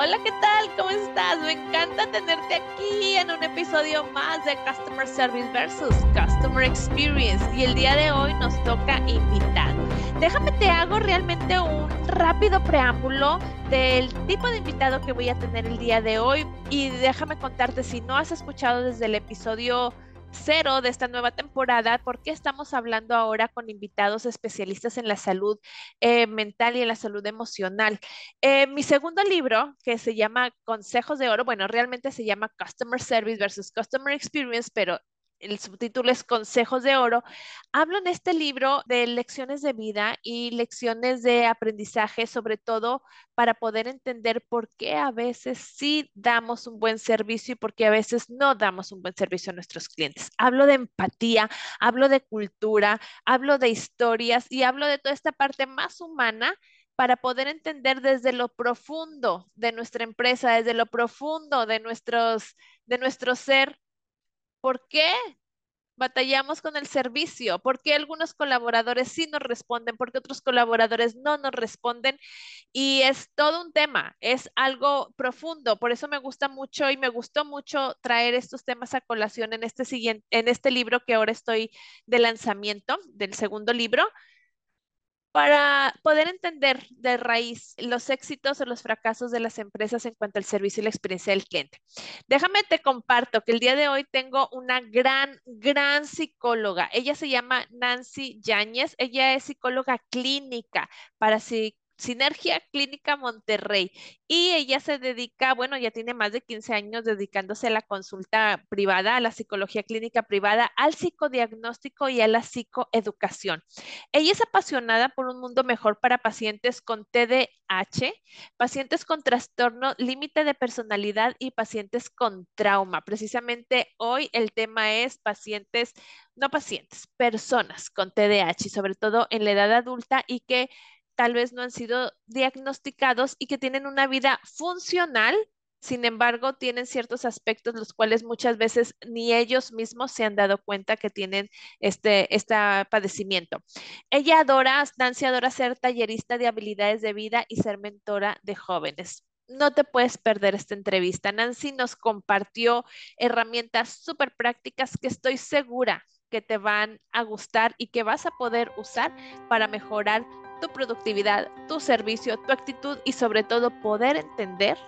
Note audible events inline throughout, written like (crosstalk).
Hola, ¿qué tal? ¿Cómo estás? Me encanta tenerte aquí en un episodio más de Customer Service versus Customer Experience. Y el día de hoy nos toca invitado. Déjame te hago realmente un rápido preámbulo del tipo de invitado que voy a tener el día de hoy. Y déjame contarte, si no has escuchado desde el episodio cero de esta nueva temporada, porque estamos hablando ahora con invitados especialistas en la salud eh, mental y en la salud emocional. Eh, mi segundo libro, que se llama Consejos de Oro, bueno, realmente se llama Customer Service versus Customer Experience, pero el subtítulo es Consejos de Oro, hablo en este libro de lecciones de vida y lecciones de aprendizaje, sobre todo para poder entender por qué a veces sí damos un buen servicio y por qué a veces no damos un buen servicio a nuestros clientes. Hablo de empatía, hablo de cultura, hablo de historias y hablo de toda esta parte más humana para poder entender desde lo profundo de nuestra empresa, desde lo profundo de nuestros de nuestro ser ¿Por qué batallamos con el servicio? ¿Por qué algunos colaboradores sí nos responden? ¿Por qué otros colaboradores no nos responden? Y es todo un tema, es algo profundo. Por eso me gusta mucho y me gustó mucho traer estos temas a colación en este siguiente, en este libro que ahora estoy de lanzamiento, del segundo libro para poder entender de raíz los éxitos o los fracasos de las empresas en cuanto al servicio y la experiencia del cliente. Déjame te comparto que el día de hoy tengo una gran, gran psicóloga. Ella se llama Nancy Yáñez. Ella es psicóloga clínica para Sinergia Clínica Monterrey. Y ella se dedica, bueno, ya tiene más de 15 años dedicándose a la consulta privada, a la psicología clínica privada, al psicodiagnóstico y a la psicoeducación. Ella es apasionada por un mundo mejor para pacientes con TDAH, pacientes con trastorno límite de personalidad y pacientes con trauma. Precisamente hoy el tema es pacientes, no pacientes, personas con TDAH, sobre todo en la edad adulta y que tal vez no han sido diagnosticados y que tienen una vida funcional, sin embargo, tienen ciertos aspectos los cuales muchas veces ni ellos mismos se han dado cuenta que tienen este, este padecimiento. Ella adora, Nancy adora ser tallerista de habilidades de vida y ser mentora de jóvenes. No te puedes perder esta entrevista. Nancy nos compartió herramientas súper prácticas que estoy segura que te van a gustar y que vas a poder usar para mejorar tu productividad, tu servicio, tu actitud y sobre todo poder entender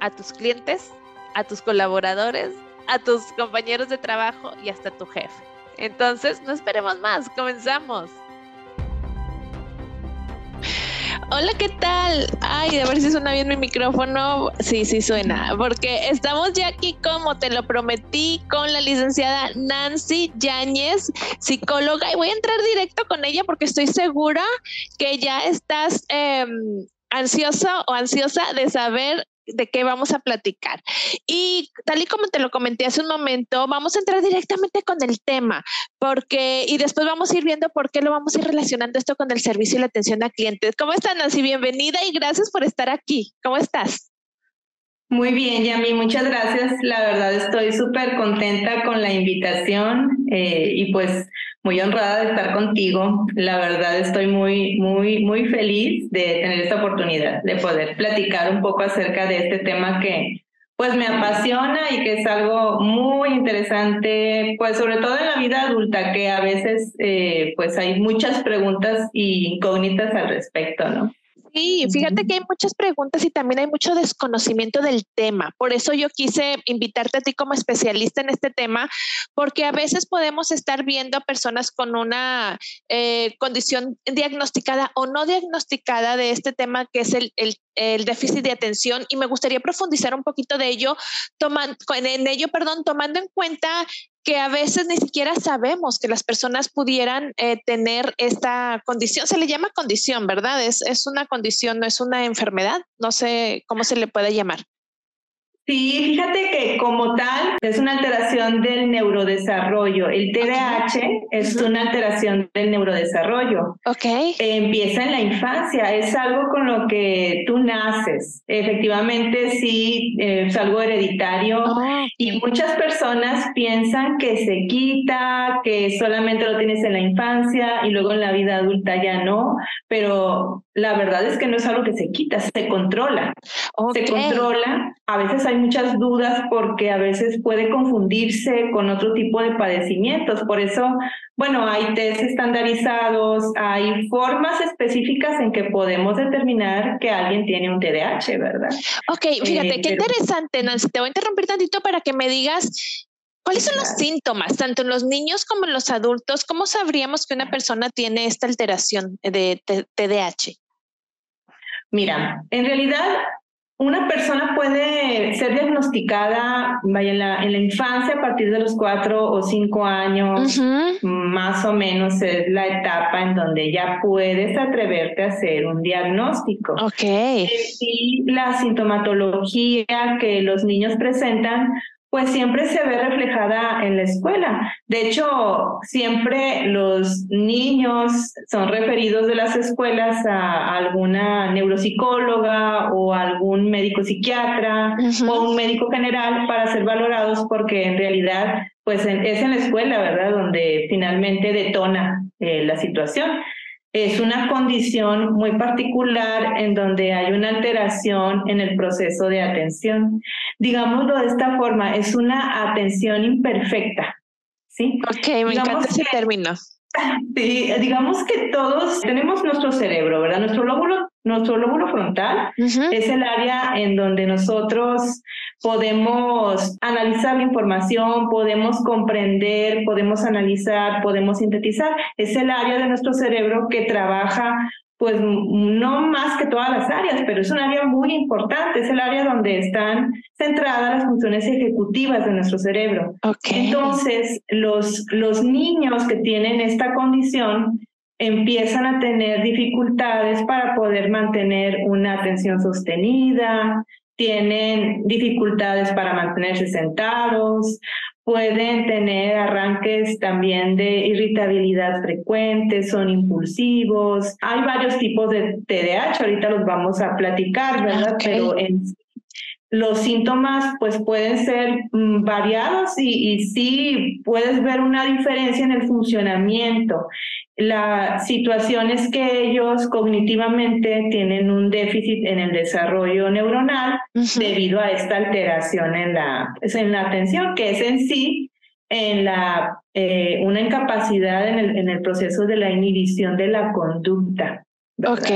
a tus clientes, a tus colaboradores, a tus compañeros de trabajo y hasta tu jefe. Entonces, no esperemos más, comenzamos. Hola, ¿qué tal? Ay, a ver si suena bien mi micrófono. Sí, sí suena, porque estamos ya aquí como te lo prometí con la licenciada Nancy Yáñez, psicóloga, y voy a entrar directo con ella porque estoy segura que ya estás eh, ansiosa o ansiosa de saber de qué vamos a platicar. Y tal y como te lo comenté hace un momento, vamos a entrar directamente con el tema, porque, y después vamos a ir viendo por qué lo vamos a ir relacionando esto con el servicio y la atención a clientes. ¿Cómo estás, Nancy? Bienvenida y gracias por estar aquí. ¿Cómo estás? Muy bien, Yami, muchas gracias. La verdad estoy súper contenta con la invitación eh, y pues muy honrada de estar contigo. La verdad estoy muy, muy, muy feliz de tener esta oportunidad de poder platicar un poco acerca de este tema que pues me apasiona y que es algo muy interesante, pues sobre todo en la vida adulta, que a veces eh, pues hay muchas preguntas y incógnitas al respecto, ¿no? Sí, fíjate que hay muchas preguntas y también hay mucho desconocimiento del tema. Por eso yo quise invitarte a ti como especialista en este tema, porque a veces podemos estar viendo a personas con una eh, condición diagnosticada o no diagnosticada de este tema que es el, el, déficit de atención y me gustaría profundizar un poquito de ello, tomando, en ello, perdón, tomando en cuenta que a veces ni siquiera sabemos que las personas pudieran eh, tener esta condición. Se le llama condición, ¿verdad? Es, es una condición, no es una enfermedad. No sé cómo se le puede llamar. Sí, fíjate que como tal es una alteración del neurodesarrollo. El TDAH es una alteración del neurodesarrollo. Ok. empieza en la infancia, es algo con lo que tú naces. Efectivamente, sí, es algo hereditario ah, y muchas personas piensan que se quita, que solamente lo tienes en la infancia y luego en la vida adulta ya no, pero la verdad es que no es algo que se quita, se controla. Se controla. A veces hay muchas dudas porque a veces puede confundirse con otro tipo de padecimientos. Por eso, bueno, hay test estandarizados, hay formas específicas en que podemos determinar que alguien tiene un TDAH, ¿verdad? Ok, fíjate, eh, qué interesante, Nancy. Te voy a interrumpir tantito para que me digas ¿Cuáles son los síntomas, tanto en los niños como en los adultos? ¿Cómo sabríamos que una persona tiene esta alteración de TDAH? Mira, en realidad una persona puede ser diagnosticada vaya, en, la, en la infancia a partir de los cuatro o cinco años, más o menos es la etapa en donde ya puedes atreverte a hacer un diagnóstico. Ok. Y la sintomatología que los niños presentan pues siempre se ve reflejada en la escuela. De hecho, siempre los niños son referidos de las escuelas a alguna neuropsicóloga o algún médico psiquiatra o un médico general para ser valorados porque en realidad pues es en la escuela, ¿verdad? Donde finalmente detona eh, la situación es una condición muy particular en donde hay una alteración en el proceso de atención. Digámoslo de esta forma, es una atención imperfecta. ¿sí? Ok, me encanta ese término. (laughs) Sí, digamos que todos tenemos nuestro cerebro, ¿verdad? Nuestro lóbulo, nuestro lóbulo frontal es el área en donde nosotros podemos analizar la información, podemos comprender, podemos analizar, podemos sintetizar. Es el área de nuestro cerebro que trabaja pues no más que todas las áreas, pero es un área muy importante, es el área donde están centradas las funciones ejecutivas de nuestro cerebro. Entonces, los, los niños que tienen esta condición empiezan a tener dificultades para poder mantener una atención sostenida, tienen dificultades para mantenerse sentados, pueden tener arranques también de irritabilidad frecuente, son impulsivos. Hay varios tipos de TDAH, ahorita los vamos a platicar, ¿verdad? Pero en los síntomas pues pueden ser mm, variados y, y, sí puedes ver una diferencia en el funcionamiento. La situación es que ellos cognitivamente tienen un déficit en el desarrollo neuronal debido a esta alteración en la, en la atención, que es en sí en la, eh, una incapacidad en el, en el proceso de la inhibición de la conducta. Ok.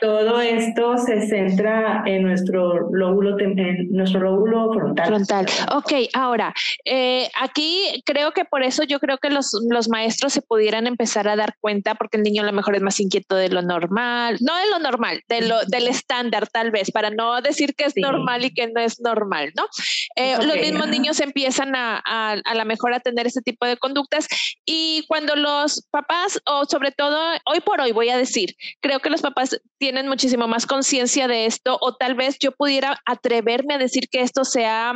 Todo esto se centra en nuestro lóbulo, en nuestro lóbulo frontal. Frontal. Ok, ahora, eh, aquí creo que por eso yo creo que los, los maestros se pudieran empezar a dar cuenta, porque el niño a lo mejor es más inquieto de lo normal, no de lo normal, de lo, del estándar tal vez, para no decir que es normal y que no es normal, ¿no? Eh, los mismos niños empiezan a, a, a lo mejor a tener ese tipo de conductas y cuando los papás, o sobre todo hoy por hoy voy a decir, creo que los papás tienen muchísimo más conciencia de esto o tal vez yo pudiera atreverme a decir que esto sea,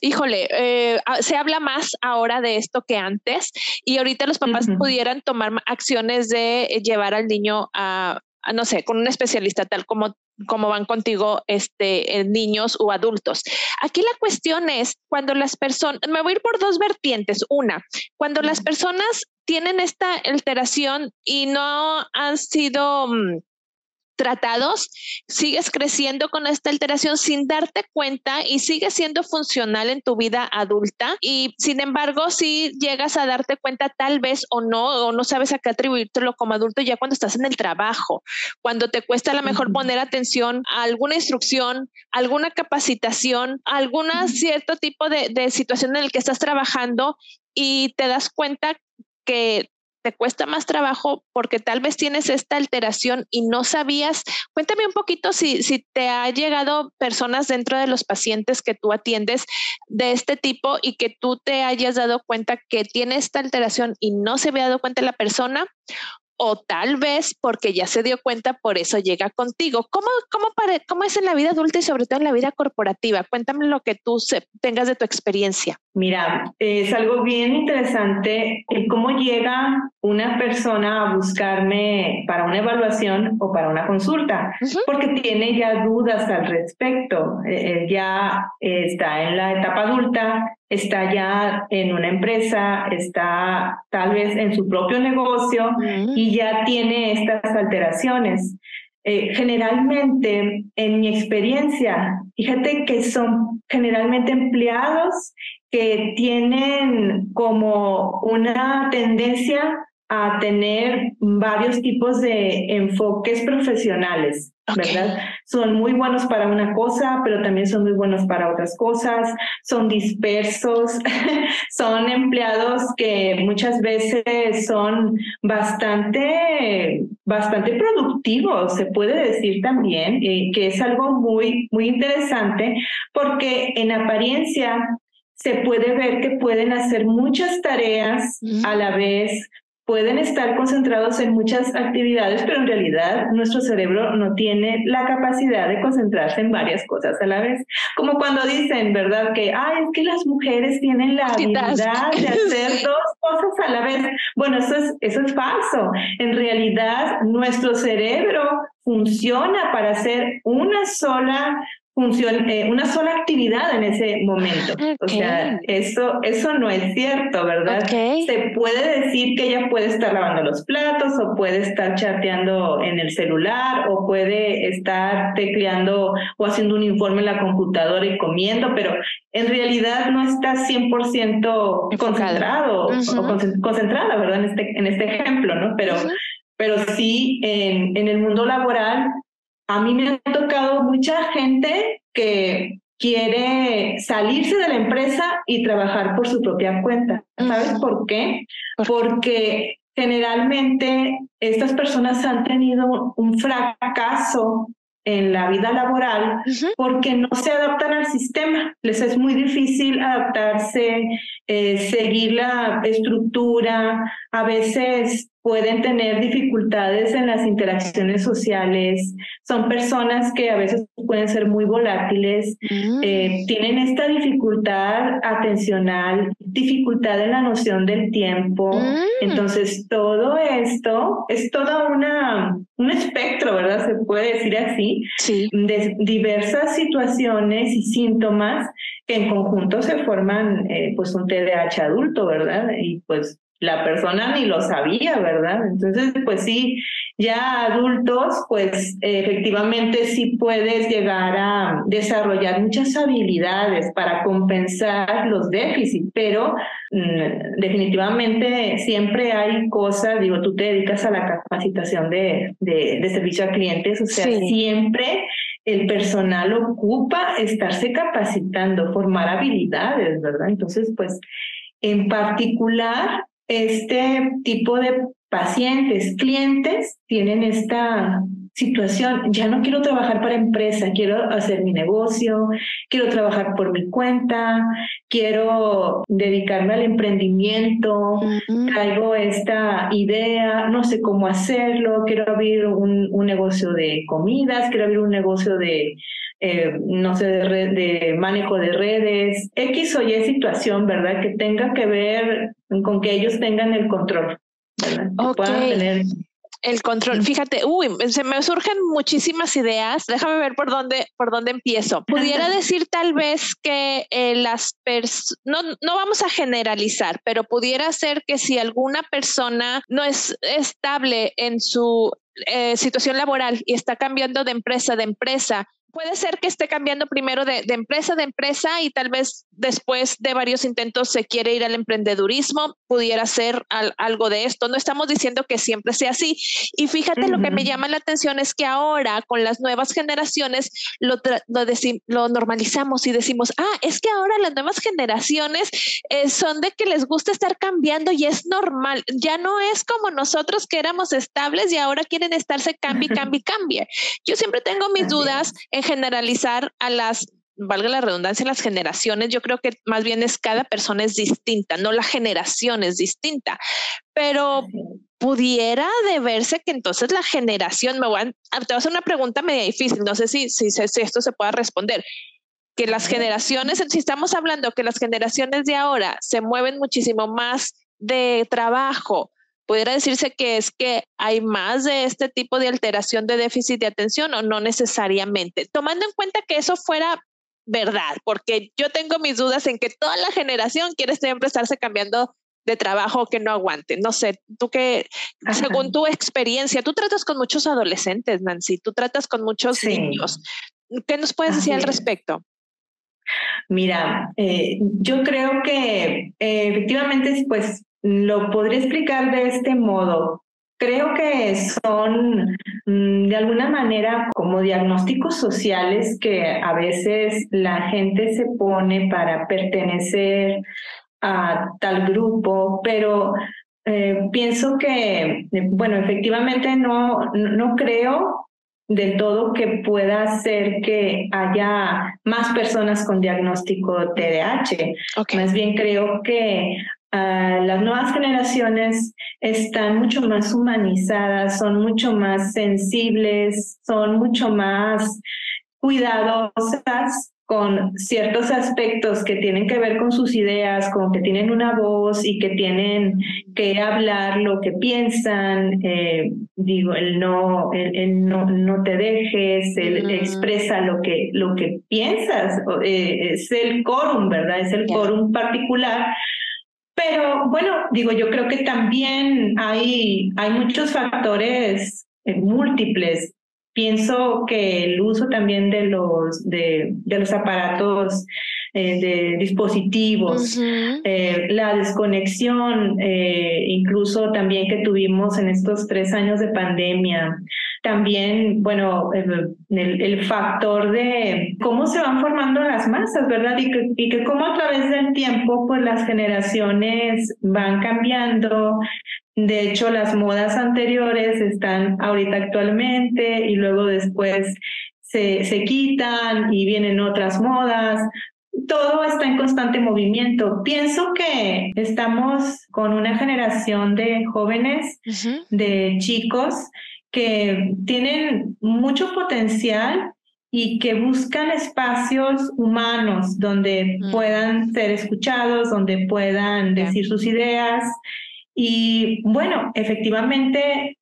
híjole, eh, se habla más ahora de esto que antes y ahorita los papás pudieran tomar acciones de llevar al niño a, no sé, con un especialista tal como como van contigo este, niños o adultos. Aquí la cuestión es cuando las personas, me voy a ir por dos vertientes. Una, cuando las personas tienen esta alteración y no han sido mm, tratados, sigues creciendo con esta alteración sin darte cuenta y sigues siendo funcional en tu vida adulta y sin embargo si llegas a darte cuenta tal vez o no o no sabes a qué atribuírtelo como adulto ya cuando estás en el trabajo, cuando te cuesta a lo mejor poner atención a alguna instrucción, alguna capacitación, algún cierto tipo de, de situación en el que estás trabajando y te das cuenta que te cuesta más trabajo porque tal vez tienes esta alteración y no sabías. Cuéntame un poquito si, si te ha llegado personas dentro de los pacientes que tú atiendes de este tipo y que tú te hayas dado cuenta que tiene esta alteración y no se había dado cuenta la persona o tal vez porque ya se dio cuenta, por eso llega contigo. ¿Cómo, cómo, cómo es en la vida adulta y sobre todo en la vida corporativa? Cuéntame lo que tú tengas de tu experiencia. Mira, es algo bien interesante el cómo llega una persona a buscarme para una evaluación o para una consulta, porque tiene ya dudas al respecto. Eh, ya está en la etapa adulta, está ya en una empresa, está tal vez en su propio negocio y ya tiene estas alteraciones. Eh, generalmente, en mi experiencia, fíjate que son generalmente empleados que tienen como una tendencia a tener varios tipos de enfoques profesionales, ¿verdad? Son muy buenos para una cosa, pero también son muy buenos para otras cosas, son dispersos, (laughs) son empleados que muchas veces son bastante, bastante productivos, se puede decir también, eh, que es algo muy, muy interesante, porque en apariencia se puede ver que pueden hacer muchas tareas a la vez, pueden estar concentrados en muchas actividades, pero en realidad nuestro cerebro no tiene la capacidad de concentrarse en varias cosas a la vez. Como cuando dicen, ¿verdad? Que, ay, es que las mujeres tienen la habilidad de hacer dos cosas a la vez. Bueno, eso es, eso es falso. En realidad, nuestro cerebro funciona para hacer una sola función, eh, una sola actividad en ese momento. O sea, eso, eso no es cierto, ¿verdad? Se puede decir que ella puede estar lavando los platos o puede estar chateando en el celular o puede estar tecleando o haciendo un informe en la computadora y comiendo, pero en realidad no está 100% concentrado o concentrada, ¿verdad? En este, en este ejemplo, ¿no? Pero, pero sí en, en el mundo laboral a mí me ha tocado mucha gente que quiere salirse de la empresa y trabajar por su propia cuenta. ¿Sabes por qué? Porque generalmente estas personas han tenido un fracaso en la vida laboral porque no se adaptan al sistema. Les es muy difícil adaptarse, eh, seguir la estructura. A veces pueden tener dificultades en las interacciones sociales, son personas que a veces pueden ser muy volátiles, eh, mm. tienen esta dificultad atencional, dificultad en la noción del tiempo. Mm. Entonces, todo esto es toda una, un espectro, ¿verdad? Se puede decir así, de diversas situaciones y síntomas que en conjunto se forman eh, pues un TDAH adulto, ¿verdad? Y pues la persona ni lo sabía, ¿verdad? Entonces, pues sí, ya adultos, pues efectivamente sí puedes llegar a desarrollar muchas habilidades para compensar los déficits, pero mm, definitivamente siempre hay cosas, digo, tú te dedicas a la capacitación de, de, servicio a clientes, o sea, siempre el personal ocupa estarse capacitando, formar habilidades, ¿verdad? Entonces, pues en particular, este tipo de pacientes, clientes, tienen esta situación, ya no quiero trabajar para empresa, quiero hacer mi negocio, quiero trabajar por mi cuenta, quiero dedicarme al emprendimiento, traigo esta idea, no sé cómo hacerlo, quiero abrir un, un negocio de comidas, quiero abrir un negocio de eh, no sé, de, manejo de redes, X o Y situación, ¿verdad? Que tenga que ver con que ellos tengan el control, ¿verdad? tener el control. Fíjate, uy, se me surgen muchísimas ideas. Déjame ver por dónde, por dónde empiezo. Pudiera decir tal vez que eh, las personas, no, no vamos a generalizar, pero pudiera ser que si alguna persona no es estable en su eh, situación laboral y está cambiando de empresa de empresa puede ser que esté cambiando primero de, empresa de empresa y tal vez después de varios intentos se quiere ir al emprendedurismo, pudiera ser algo de esto. No estamos diciendo que siempre sea así. Y fíjate, lo que me llama la atención es que ahora con las nuevas generaciones lo, lo, normalizamos y decimos, ah, es que ahora las nuevas generaciones eh, son de que les gusta estar cambiando y es normal. Ya no es como nosotros que éramos estables y ahora quieren estarse cambie, cambie, cambie. Yo siempre tengo mis dudas en generalizar a las, valga la redundancia, las generaciones, yo creo que más bien es cada persona es distinta, no la generación es distinta, pero pudiera deberse que entonces la generación, me voy a, te voy a hacer una pregunta media difícil, no sé si, si, si esto se pueda responder que las generaciones, si estamos hablando que las generaciones de ahora se mueven muchísimo más de trabajo, pudiera decirse que es que hay más de este tipo de alteración de déficit de atención o no necesariamente. Tomando en cuenta que eso fuera verdad, porque yo tengo mis dudas en que toda la generación quiere siempre estarse cambiando de trabajo que no aguante. No sé, tú que, según tu experiencia, tú tratas con muchos adolescentes, Nancy, tú tratas con muchos niños. ¿Qué nos puedes decir al respecto? Mira, eh, yo creo que eh, efectivamente, pues lo podría explicar de este modo. Creo que son mm, de alguna manera como diagnósticos sociales que a veces la gente se pone para pertenecer a tal grupo, pero eh, pienso que, bueno, efectivamente no, no creo del todo que pueda hacer que haya más personas con diagnóstico TDAH. Más bien creo que ah, las nuevas generaciones están mucho más humanizadas, son mucho más sensibles, son mucho más cuidadosas con ciertos aspectos que tienen que ver con sus ideas, como que tienen una voz y que tienen que hablar lo que piensan, eh, digo, el no, el, no, no te dejes, el expresa lo que, lo que piensas, eh, es el quórum, ¿verdad? Es el quórum particular. Pero bueno, digo, yo creo que también hay, hay muchos factores eh, múltiples. Pienso que el uso también de los, de, de los aparatos, eh, de dispositivos, eh, la desconexión, eh, incluso también que tuvimos en estos tres años de pandemia, también, bueno, el, el, factor de cómo se van formando las masas, ¿verdad? Y que, y que cómo a través del tiempo, pues las generaciones van cambiando. De hecho, las modas anteriores están ahorita actualmente y luego después se, se quitan y vienen otras modas todo está en constante movimiento. Pienso que estamos con una generación de jóvenes, de chicos que tienen mucho potencial y que buscan espacios humanos donde puedan ser escuchados, donde puedan decir sus ideas. Y bueno, efectivamente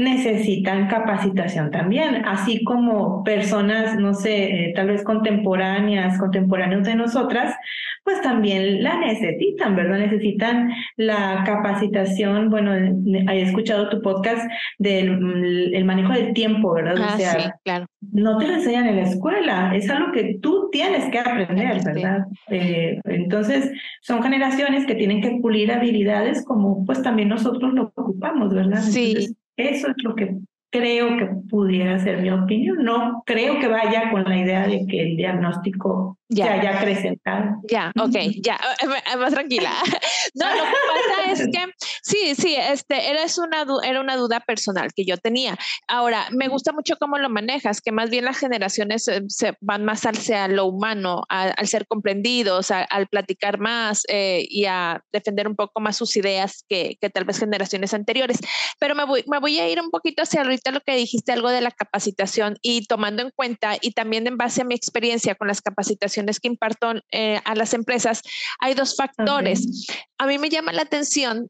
necesitan capacitación también, así como personas, no sé, eh, tal vez contemporáneas, contemporáneos de nosotras, pues también la necesitan, ¿verdad? Necesitan la capacitación, bueno, he escuchado tu podcast del mm, el manejo del tiempo, ¿verdad? o ah, sea, claro. no te lo enseñan en la escuela, es algo que tú tienes que aprender, ¿verdad? Eh, entonces, son generaciones que tienen que pulir habilidades como pues también nosotros lo ocupamos, ¿verdad? Sí. Eso es lo que creo que pudiera ser mi opinión. No creo que vaya con la idea de que el diagnóstico ya. se haya acrecentado. Ya, ok, (laughs) ya, eh, más tranquila. (laughs) No, lo que pasa es que sí, sí, este, era una, era una duda personal que yo tenía. Ahora, me gusta mucho cómo lo manejas, que más bien las generaciones eh, se, van más hacia lo humano, al ser comprendidos, al platicar más eh, y a defender un poco más sus ideas que, que, tal vez generaciones anteriores. Pero me voy, me voy a ir un poquito hacia ahorita lo que dijiste, algo de la capacitación y tomando en cuenta y también en base a mi experiencia con las capacitaciones que imparto eh, a las empresas, hay dos factores. A mí me llama la atención,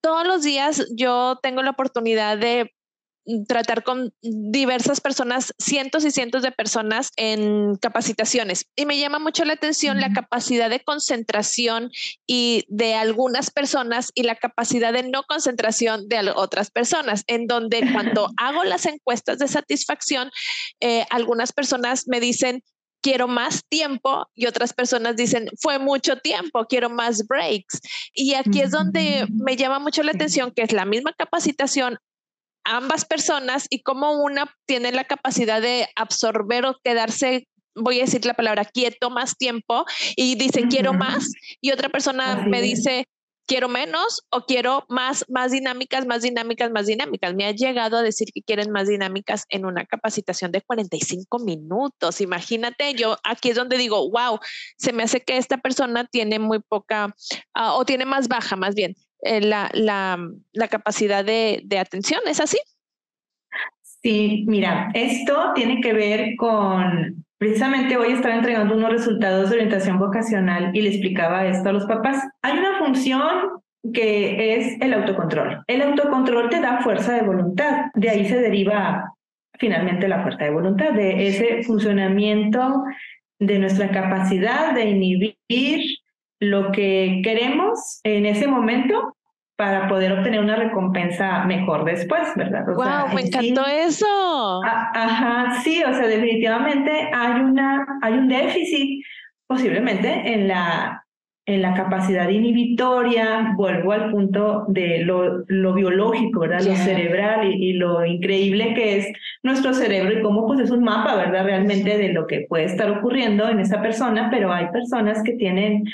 todos los días yo tengo la oportunidad de tratar con diversas personas, cientos y cientos de personas en capacitaciones. Y me llama mucho la atención la capacidad de concentración y de algunas personas y la capacidad de no concentración de otras personas, en donde cuando (laughs) hago las encuestas de satisfacción, eh, algunas personas me dicen, quiero más tiempo y otras personas dicen, fue mucho tiempo, quiero más breaks. Y aquí es donde me llama mucho la atención que es la misma capacitación ambas personas y cómo una tiene la capacidad de absorber o quedarse voy a decir la palabra quieto más tiempo y dice quiero más y otra persona me dice quiero menos o quiero más más dinámicas, más dinámicas, más dinámicas. Me ha llegado a decir que quieren más dinámicas en una capacitación de 45 minutos. Imagínate, yo aquí es donde digo, wow, se me hace que esta persona tiene muy poca ah, o tiene más baja, más bien, eh, la, la, la, capacidad de, de atención. ¿Es así? Sí, mira, esto tiene que ver con, precisamente hoy estaba entregando unos resultados de orientación vocacional y le explicaba esto a los papás. Hay una función que es el autocontrol. El autocontrol te da fuerza de voluntad, de ahí se deriva finalmente la fuerza de voluntad, de ese funcionamiento de nuestra capacidad de inhibir lo que queremos en ese momento para poder obtener una recompensa mejor después, ¿verdad? wow, me encantó eso. ajá, sí, o sea, definitivamente hay una, hay un déficit posiblemente en la en la capacidad inhibitoria, vuelvo al punto de lo, lo biológico, ¿verdad? Lo cerebral y, lo increíble que es nuestro cerebro y cómo pues es un mapa, ¿verdad? Realmente de lo que puede estar ocurriendo en esa persona, pero hay personas que tienen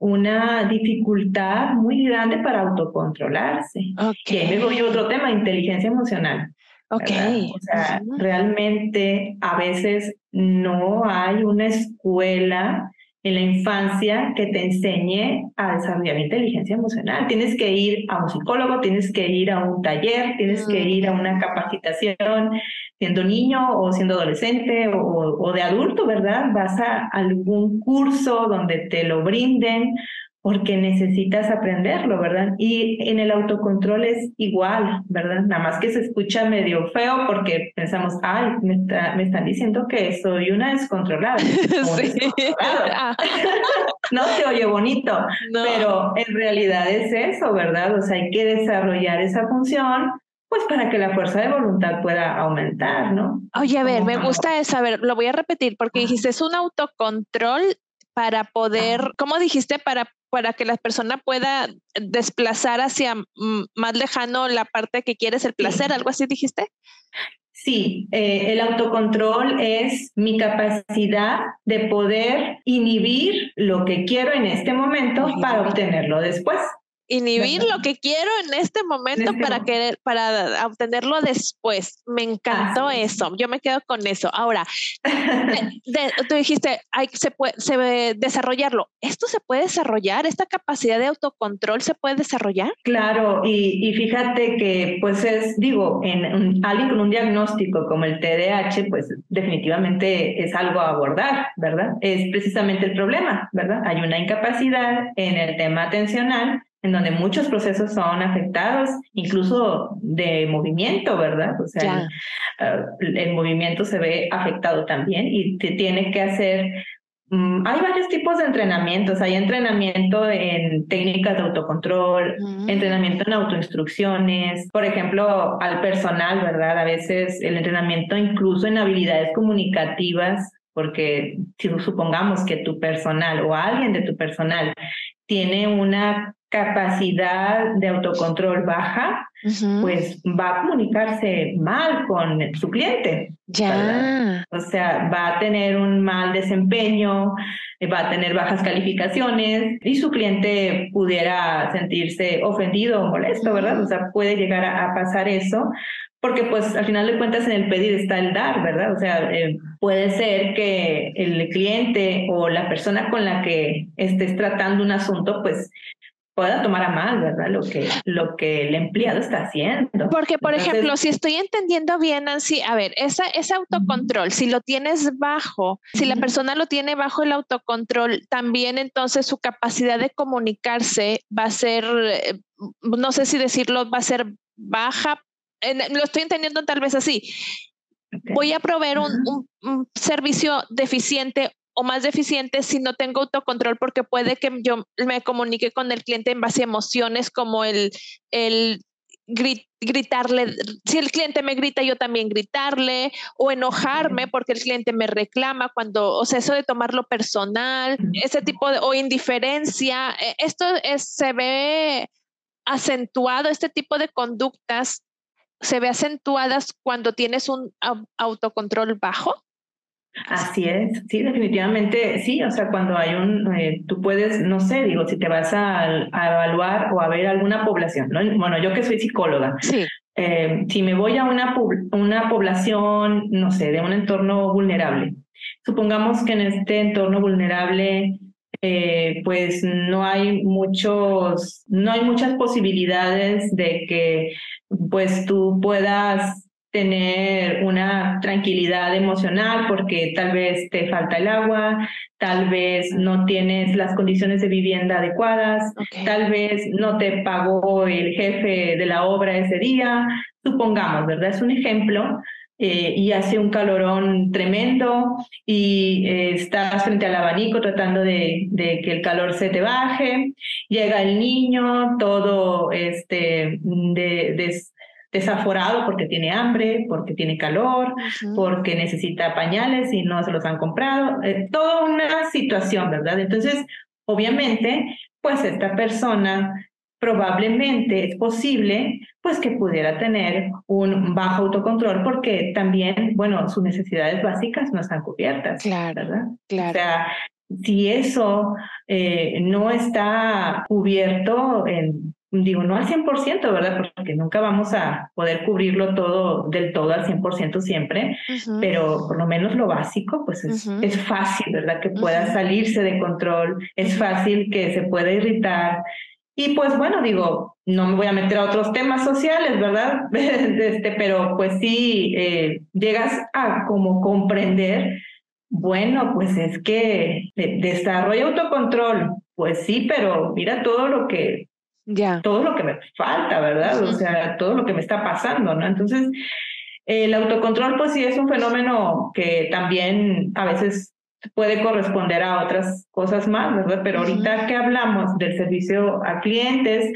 una dificultad muy grande para autocontrolarse. Okay. A otro tema, inteligencia emocional. Ok. O sea, realmente a veces no hay una escuela en la infancia que te enseñe a desarrollar inteligencia emocional. Tienes que ir a un psicólogo, tienes que ir a un taller, tienes que ir a una capacitación siendo niño o siendo adolescente o, o de adulto, ¿verdad? Vas a algún curso donde te lo brinden porque necesitas aprenderlo, ¿verdad? Y en el autocontrol es igual, ¿verdad? Nada más que se escucha medio feo porque pensamos, ay, me, me están diciendo que soy una descontrolada. (laughs) Sí. (laughs) (laughs) no se oye bonito, pero en realidad es eso, ¿verdad? O sea, hay que desarrollar esa función pues para que la fuerza de voluntad pueda aumentar, ¿no? Oye, a ver, me gusta eso, a ver, lo voy a repetir porque dijiste, es un autocontrol para poder, ¿cómo dijiste? Para para que la persona pueda desplazar hacia más lejano la parte que quieres, el placer, algo así dijiste. Sí, eh, el autocontrol es mi capacidad de poder inhibir lo que quiero en este momento para obtenerlo después inhibir lo que quiero en este momento para querer, para obtenerlo después. Me encantó eso. Yo me quedo con eso. Ahora, (laughs) tú dijiste, hay, se puede se, desarrollarlo. ¿Esto se puede desarrollar? ¿Esta capacidad de autocontrol se puede desarrollar? Claro, y, fíjate que, pues es, digo, en alguien con un diagnóstico como el TDAH, pues definitivamente es algo a abordar, ¿verdad? Es precisamente el problema, ¿verdad? Hay una incapacidad en el tema atencional en donde muchos procesos son afectados, incluso de movimiento, ¿verdad? O sea, el, movimiento se ve afectado también y te tiene que hacer... Mm, hay varios tipos de entrenamientos. Hay entrenamiento en técnicas de autocontrol, mm. entrenamiento en autoinstrucciones, por ejemplo, al personal, ¿verdad? A veces el entrenamiento incluso en habilidades comunicativas porque si supongamos que tu personal o alguien de tu personal tiene una capacidad de autocontrol baja, pues va a comunicarse mal con su cliente. Ya. O sea, va a tener un mal desempeño, va a tener bajas calificaciones y su cliente pudiera sentirse ofendido o molesto, ¿verdad? O sea, puede llegar a, pasar eso porque pues al final de cuentas en el pedir está el dar, ¿verdad? O sea, eh, puede ser que el cliente o la persona con la que estés tratando un asunto, pues pueda tomar a mal, ¿verdad? Lo que, lo que el empleado está haciendo. Porque, por ejemplo, si estoy entendiendo bien, Nancy, a ver, esa, ese autocontrol, si lo tienes bajo, si la persona lo tiene bajo el autocontrol, también entonces su capacidad de comunicarse va a ser, eh, no sé si decirlo, va a ser baja. Lo estoy entendiendo tal vez así. Voy a proveer un, un servicio deficiente o más deficiente si no tengo autocontrol porque puede que yo me comunique con el cliente en base a emociones como el, el gritarle, si el cliente me grita, yo también gritarle o enojarme porque el cliente me reclama cuando, o sea, eso de tomarlo personal, ese tipo de, o indiferencia, e, esto es, se ve acentuado, este tipo de conductas se ve acentuadas cuando tienes un autocontrol bajo. Así es, sí, definitivamente, sí, o sea, cuando hay un, eh, tú puedes, no sé, digo, si te vas a, evaluar o a ver alguna población, ¿no? Bueno, yo que soy psicóloga, sí. Eh, si me voy a una, una población, no sé, de un entorno vulnerable, supongamos que en este entorno vulnerable eh, pues no hay muchos, no hay muchas posibilidades de que pues tú puedas tener una tranquilidad emocional porque tal vez te falta el agua, tal vez no tienes las condiciones de vivienda adecuadas, tal vez no te pagó el jefe de la obra ese día, supongamos, ¿verdad? Es un ejemplo. Eh, y hace un calorón tremendo y eh, estás frente al abanico tratando de, de, que el calor se te baje, llega el niño todo este, de, desaforado porque tiene hambre, porque tiene calor, porque necesita pañales y no se los han comprado, eh, toda una situación, ¿verdad? Entonces, obviamente, pues esta persona probablemente es posible pues que pudiera tener un bajo autocontrol porque también, bueno, sus necesidades básicas no están cubiertas. Claro, ¿verdad? claro. O sea, si eso eh, no está cubierto en digo, no al 100%, ¿verdad? Porque nunca vamos a poder cubrirlo todo del todo al 100% siempre, pero por lo menos lo básico, pues es, es fácil, ¿verdad? Que pueda salirse de control, es fácil que se pueda irritar. Y pues bueno, digo, no me voy a meter a otros temas sociales, ¿verdad? (laughs) este, pero pues sí, eh, llegas a como comprender, bueno, pues es que desarrolla autocontrol, pues sí, pero mira todo lo que todo lo que me falta, ¿verdad? O sea, todo lo que me está pasando, ¿no? Entonces, el autocontrol, pues sí es un fenómeno que también a veces puede corresponder a otras cosas más, ¿verdad? Pero ahorita que hablamos del servicio a clientes,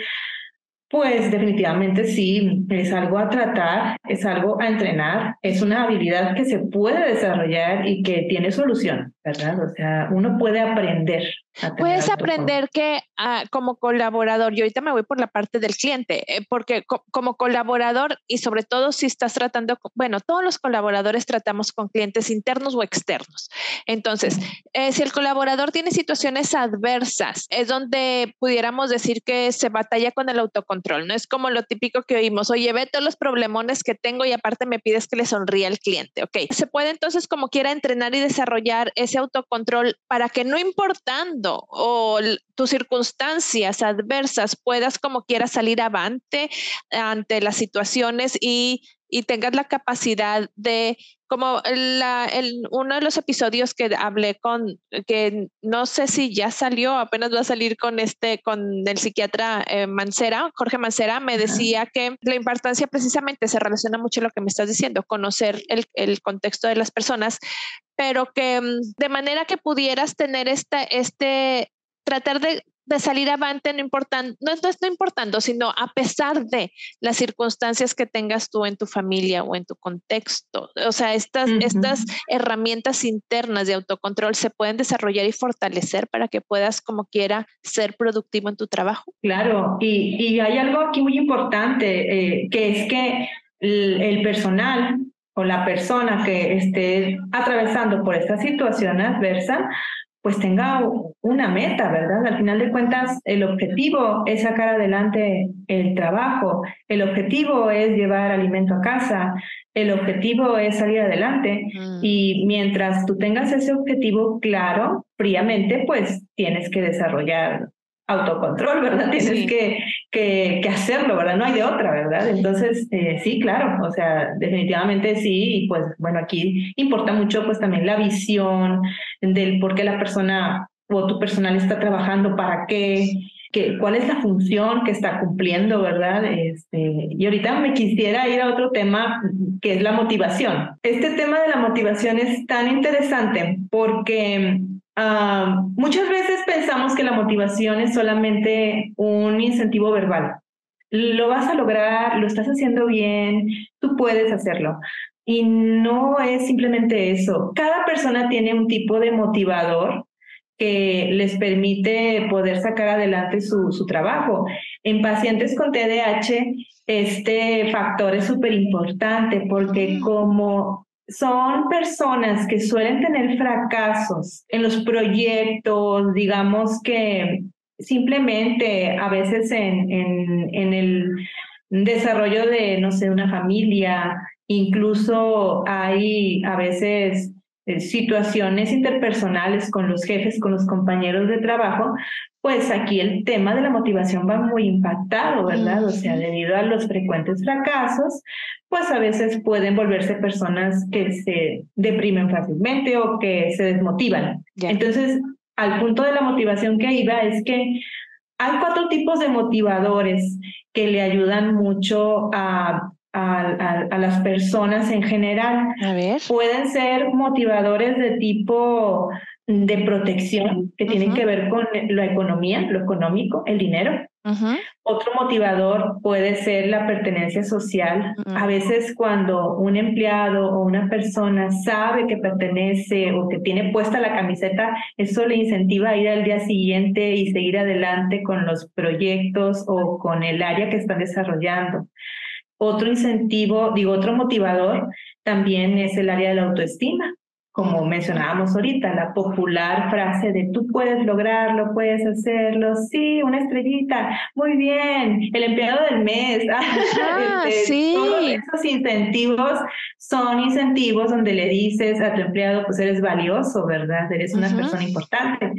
pues definitivamente sí, es algo a tratar, es algo a entrenar, es una habilidad que se puede desarrollar y que tiene solución, ¿verdad? O sea, uno puede aprender. Puedes aprender que ah, como colaborador, y ahorita me voy por la parte del cliente, eh, porque como colaborador y sobre todo si estás tratando, bueno, todos los colaboradores tratamos con clientes internos o externos. Entonces, eh, si el colaborador tiene situaciones adversas, es donde pudiéramos decir que se batalla con el autocontrol no es como lo típico que oímos, oye, ve todos los problemones que tengo y aparte me pides que le sonríe al cliente, ¿ok? Se puede entonces como quiera entrenar y desarrollar ese autocontrol para que no importando o tus circunstancias adversas puedas como quiera salir avante ante las situaciones y y tengas la capacidad de, como la, el, uno de los episodios que hablé con, que no sé si ya salió, apenas va a salir con este, con el psiquiatra eh, Mancera, Jorge Mancera, me decía que la importancia precisamente se relaciona mucho a lo que me estás diciendo, conocer el, el contexto de las personas, pero que mm, de manera que pudieras tener esta, este, tratar de de salir avante no, importan, no, no, no importando, sino a pesar de las circunstancias que tengas tú en tu familia o en tu contexto. O sea, estas, estas herramientas internas de autocontrol se pueden desarrollar y fortalecer para que puedas como quiera ser productivo en tu trabajo. Claro, y, y hay algo aquí muy importante, eh, que es que el, el personal o la persona que esté atravesando por esta situación adversa, pues tenga una meta, ¿verdad? Al final de cuentas, el objetivo es sacar adelante el trabajo, el objetivo es llevar alimento a casa, el objetivo es salir adelante mm. y mientras tú tengas ese objetivo claro, fríamente, pues tienes que desarrollar autocontrol, ¿verdad? (laughs) Tienes que, que, que, hacerlo, ¿verdad? No hay de otra, ¿verdad? Entonces, eh, sí, claro, o sea, definitivamente sí, y pues bueno, aquí importa mucho pues también la visión del por qué la persona o tu personal está trabajando, para qué, que, cuál es la función que está cumpliendo, ¿verdad? Este, y ahorita me quisiera ir a otro tema que es la motivación. Este tema de la motivación es tan interesante porque Ah, muchas veces pensamos que la motivación es solamente un incentivo verbal. Lo vas a lograr, lo estás haciendo bien, tú puedes hacerlo. Y no es simplemente eso. Cada persona tiene un tipo de motivador que les permite poder sacar adelante su, su trabajo. En pacientes con TDAH, este factor es súper importante porque como son personas que suelen tener fracasos en los proyectos, digamos que simplemente a veces en, en, el desarrollo de, no sé, una familia, incluso hay a veces situaciones interpersonales con los jefes, con los compañeros de trabajo, pues aquí el tema de la motivación va muy impactado, ¿verdad? O sea, debido a los frecuentes fracasos, pues a veces pueden volverse personas que se deprimen fácilmente o que se desmotivan. Entonces, al punto de la motivación que iba es que hay cuatro tipos de motivadores que le ayudan mucho a a, a, las personas en general. A ver. Pueden ser motivadores de tipo de protección que tienen que ver con la economía, lo económico, el dinero. Otro motivador puede ser la pertenencia social. A veces cuando un empleado o una persona sabe que pertenece o que tiene puesta la camiseta, eso le incentiva a ir al día siguiente y seguir adelante con los proyectos o con el área que están desarrollando. Otro incentivo, digo, otro motivador también es el área de la autoestima como mencionábamos ahorita, la popular frase de tú puedes lograrlo, puedes hacerlo, sí, una estrellita, muy bien, el empleado del mes. (laughs) Ah, este, sí. Todos esos incentivos son incentivos donde le dices a tu empleado, pues eres valioso, ¿verdad? Eres una persona importante.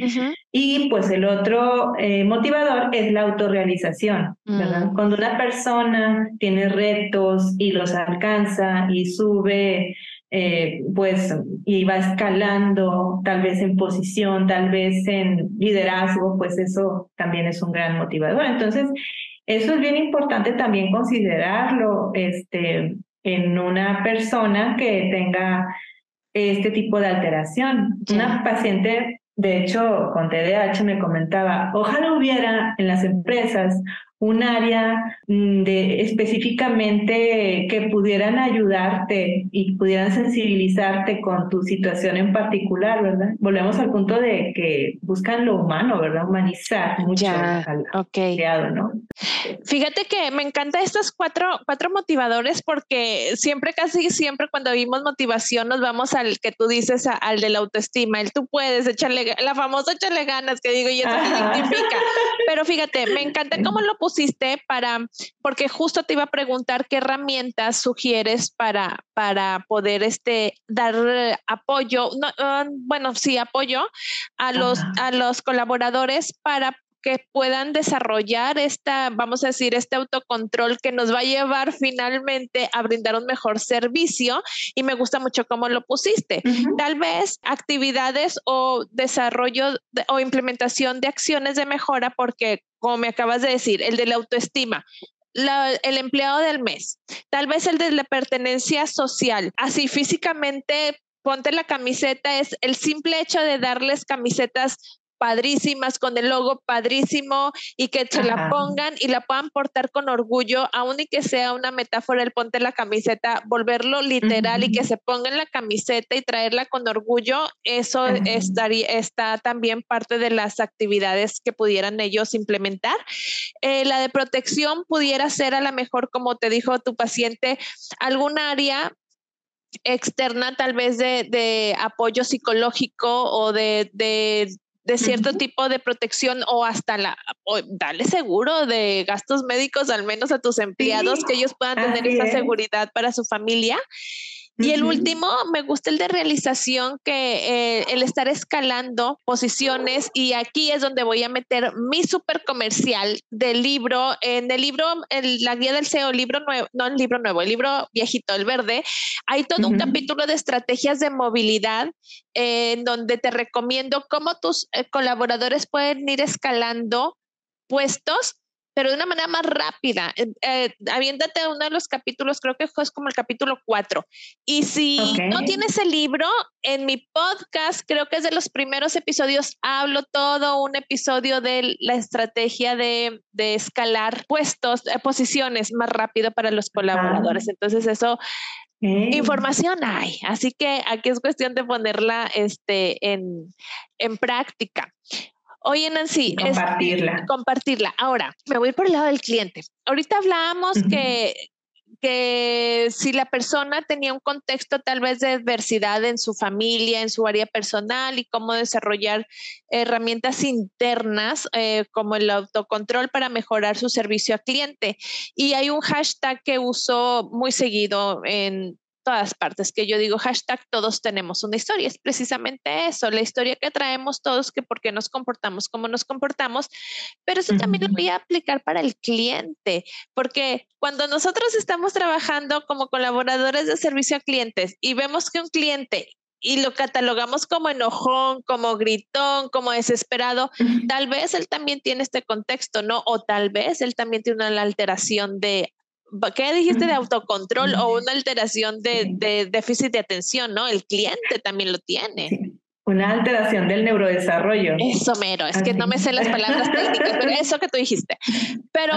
Y pues el otro eh, motivador es la autorrealización, ¿verdad? Mm. Cuando una persona tiene retos y los alcanza y sube eh, pues va escalando tal vez en posición, tal vez en liderazgo, pues eso también es un gran motivador. Entonces, eso es bien importante también considerarlo este, en una persona que tenga este tipo de alteración. Una paciente, de hecho, con TDAH me comentaba, ojalá hubiera en las empresas un área mm, de específicamente que pudieran ayudarte y pudieran sensibilizarte con tu situación en particular, ¿verdad? Volvemos al punto de que buscan lo humano, ¿verdad? Humanizar mucho al creado, ¿no? Fíjate que me encantan estos cuatro, cuatro motivadores porque siempre, casi siempre cuando vimos motivación nos vamos al que tú dices, al de la autoestima, el tú puedes echarle, la famosa echarle ganas que digo y eso se identifica. Pero fíjate, me encanta (laughs) cómo lo pusiste para, porque justo te iba a preguntar qué herramientas sugieres para, para poder este, dar apoyo, no, ah, bueno, sí, apoyo a los, a los colaboradores para que puedan desarrollar esta, vamos a decir, este autocontrol que nos va a llevar finalmente a brindar un mejor servicio. Y me gusta mucho cómo lo pusiste. Tal vez actividades o desarrollo o implementación de acciones de mejora, porque como me acabas de decir, el de la autoestima, el empleado del mes, tal vez el de la pertenencia social, así físicamente ponte la camiseta, es el simple hecho de darles camisetas padrísimas, con el logo padrísimo y que se la pongan y la puedan portar con orgullo, aun y que sea una metáfora el ponte la camiseta, volverlo literal y que se pongan la camiseta y traerla con orgullo, eso estaría, está también parte de las actividades que pudieran ellos implementar. Eh, la de protección pudiera ser a lo mejor, como te dijo tu paciente, algún área externa tal vez de, apoyo psicológico o de, de cierto tipo de protección o hasta la, o dale seguro de gastos médicos al menos a tus empleados, que ellos puedan tener esa seguridad para su familia. Y el último, me gusta el de realización, que eh, el estar escalando posiciones y aquí es donde voy a meter mi super comercial del libro, en el libro, en la guía del SEO, libro nuevo, no el libro nuevo, el libro viejito, el verde, hay todo un capítulo de estrategias de movilidad eh, en donde te recomiendo cómo tus eh, colaboradores pueden ir escalando puestos pero de una manera más rápida. Eh, eh, uno de los capítulos, creo que es como el capítulo 4. Y si no tienes el libro, en mi podcast, creo que es de los primeros episodios, hablo todo un episodio de la estrategia de, escalar puestos, eh, posiciones más rápido para los colaboradores. Entonces, eso Información hay, así que aquí es cuestión de ponerla este, en, en práctica. Oye, Nancy, compartirla. compartirla. Ahora, me voy por el lado del cliente. Ahorita hablábamos que, que si la persona tenía un contexto tal vez de adversidad en su familia, en su área personal y cómo desarrollar herramientas internas eh, como el autocontrol para mejorar su servicio al cliente. Y hay un hashtag que uso muy seguido en todas partes, que yo digo hashtag todos tenemos una historia, es precisamente eso, la historia que traemos todos, que por qué nos comportamos como nos comportamos, pero eso también lo voy a aplicar para el cliente, porque cuando nosotros estamos trabajando como colaboradores de servicio a clientes y vemos que un cliente y lo catalogamos como enojón, como gritón, como desesperado, tal vez él también tiene este contexto, ¿no? O tal vez él también tiene una alteración de ¿qué dijiste de autocontrol o una alteración de, déficit de atención, no? El cliente también lo tiene. Una alteración del neurodesarrollo. Eso mero, es que no me sé las palabras técnicas, pero (laughs) eso que tú dijiste. Pero,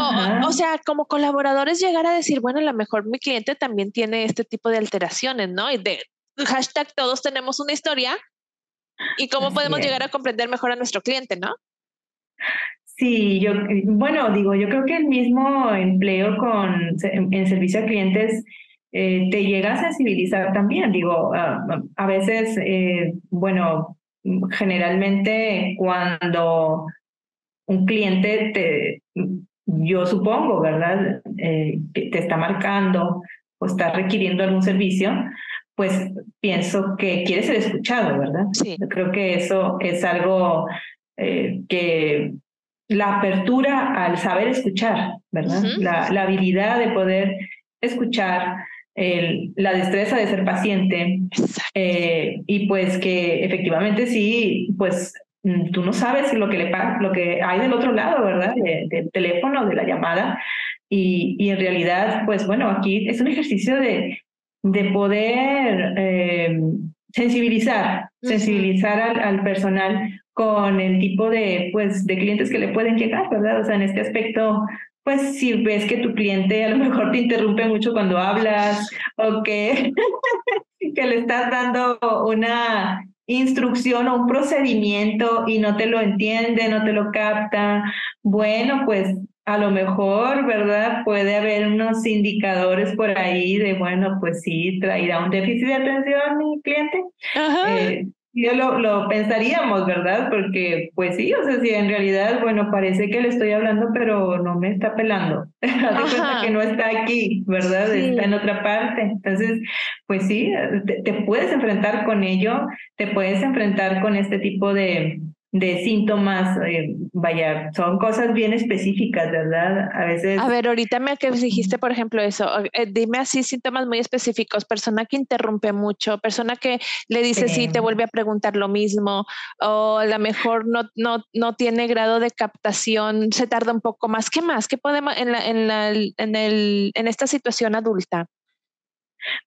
o, sea, como colaboradores llegar a decir, bueno, a lo mejor mi cliente también tiene este tipo de alteraciones, ¿no? Y de hashtag todos tenemos una historia y cómo podemos llegar a comprender mejor a nuestro cliente, ¿no? Sí, yo, bueno, digo, yo creo que el mismo empleo con, en servicio a clientes eh, te llega a sensibilizar también. Digo, a veces, eh, bueno, generalmente cuando un cliente te, yo supongo, ¿verdad? Eh, que te está marcando o está requiriendo algún servicio, pues pienso que quiere ser escuchado, ¿verdad? Sí. Yo creo que eso es algo que la apertura al saber escuchar, ¿verdad? la, la, habilidad de poder escuchar, la destreza de ser paciente eh, y pues que efectivamente sí, pues mm, tú no sabes lo que, le, lo que hay del otro lado, ¿verdad? del teléfono, de la llamada. Y, y, en realidad, pues bueno, aquí es un ejercicio de, de poder eh, sensibilizar, sensibilizar al, al, personal con el tipo de, pues, de clientes que le pueden llegar, ¿verdad? O sea, en este aspecto, pues si ves que tu cliente a lo mejor te interrumpe mucho cuando hablas o que, (laughs) que le estás dando una instrucción o un procedimiento y no te lo entiende, no te lo capta, bueno, pues a lo mejor, ¿verdad? Puede haber unos indicadores por ahí de, bueno, pues sí, traerá un déficit de atención mi cliente. Ajá. Eh, yo lo, lo, pensaríamos, ¿verdad? Porque, pues sí, o sea, si en realidad, bueno, parece que le estoy hablando, pero no me está pelando. (laughs) cuenta que no está aquí, ¿verdad? Está en otra parte. Entonces, pues sí, te, puedes enfrentar con ello, te puedes enfrentar con este tipo de, de síntomas, eh, vaya, son cosas bien específicas, ¿verdad? A veces... A ver, ahorita me que dijiste, por ejemplo, eso, eh, dime así síntomas muy específicos, persona que interrumpe mucho, persona que le dice sí, te vuelve a preguntar lo mismo, o a lo mejor no, no, no tiene grado de captación, se tarda un poco más. ¿Qué más? ¿Qué podemos en, la, en, la, en, el, en esta situación adulta?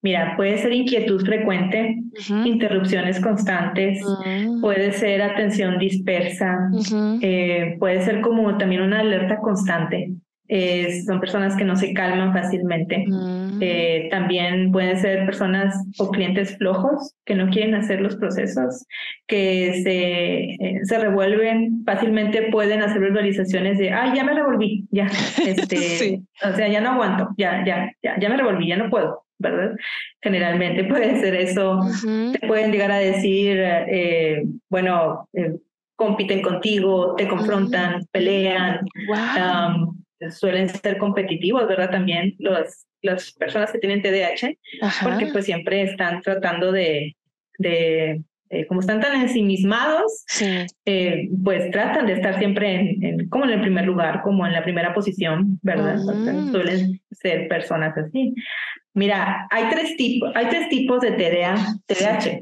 Mira, puede ser inquietud frecuente, interrupciones constantes, mm. puede ser atención dispersa, eh, puede ser como también una alerta constante. son personas que no se calman fácilmente. Mm. Eh, también pueden ser personas o clientes flojos que no quieren hacer los procesos, que se, eh, se revuelven fácilmente, pueden hacer verbalizaciones de, ay, ya me revolví, ya, (laughs) este, o sea, ya no aguanto, ya, ya, ya, ya me revolví, ya no puedo. ¿Verdad? Generalmente puede ser eso. Te pueden llegar a decir, eh, bueno, eh, compiten contigo, te confrontan, pelean. suelen ser competitivos, ¿verdad? También los, las personas que tienen TDAH, porque pues siempre están tratando de, de eh, como están tan ensimismados, pues tratan de estar siempre en, como en el primer lugar, como en la primera posición, ¿verdad? suelen ser personas así. Mira, hay tres tipos, hay tres tipos de TDA, TDAH.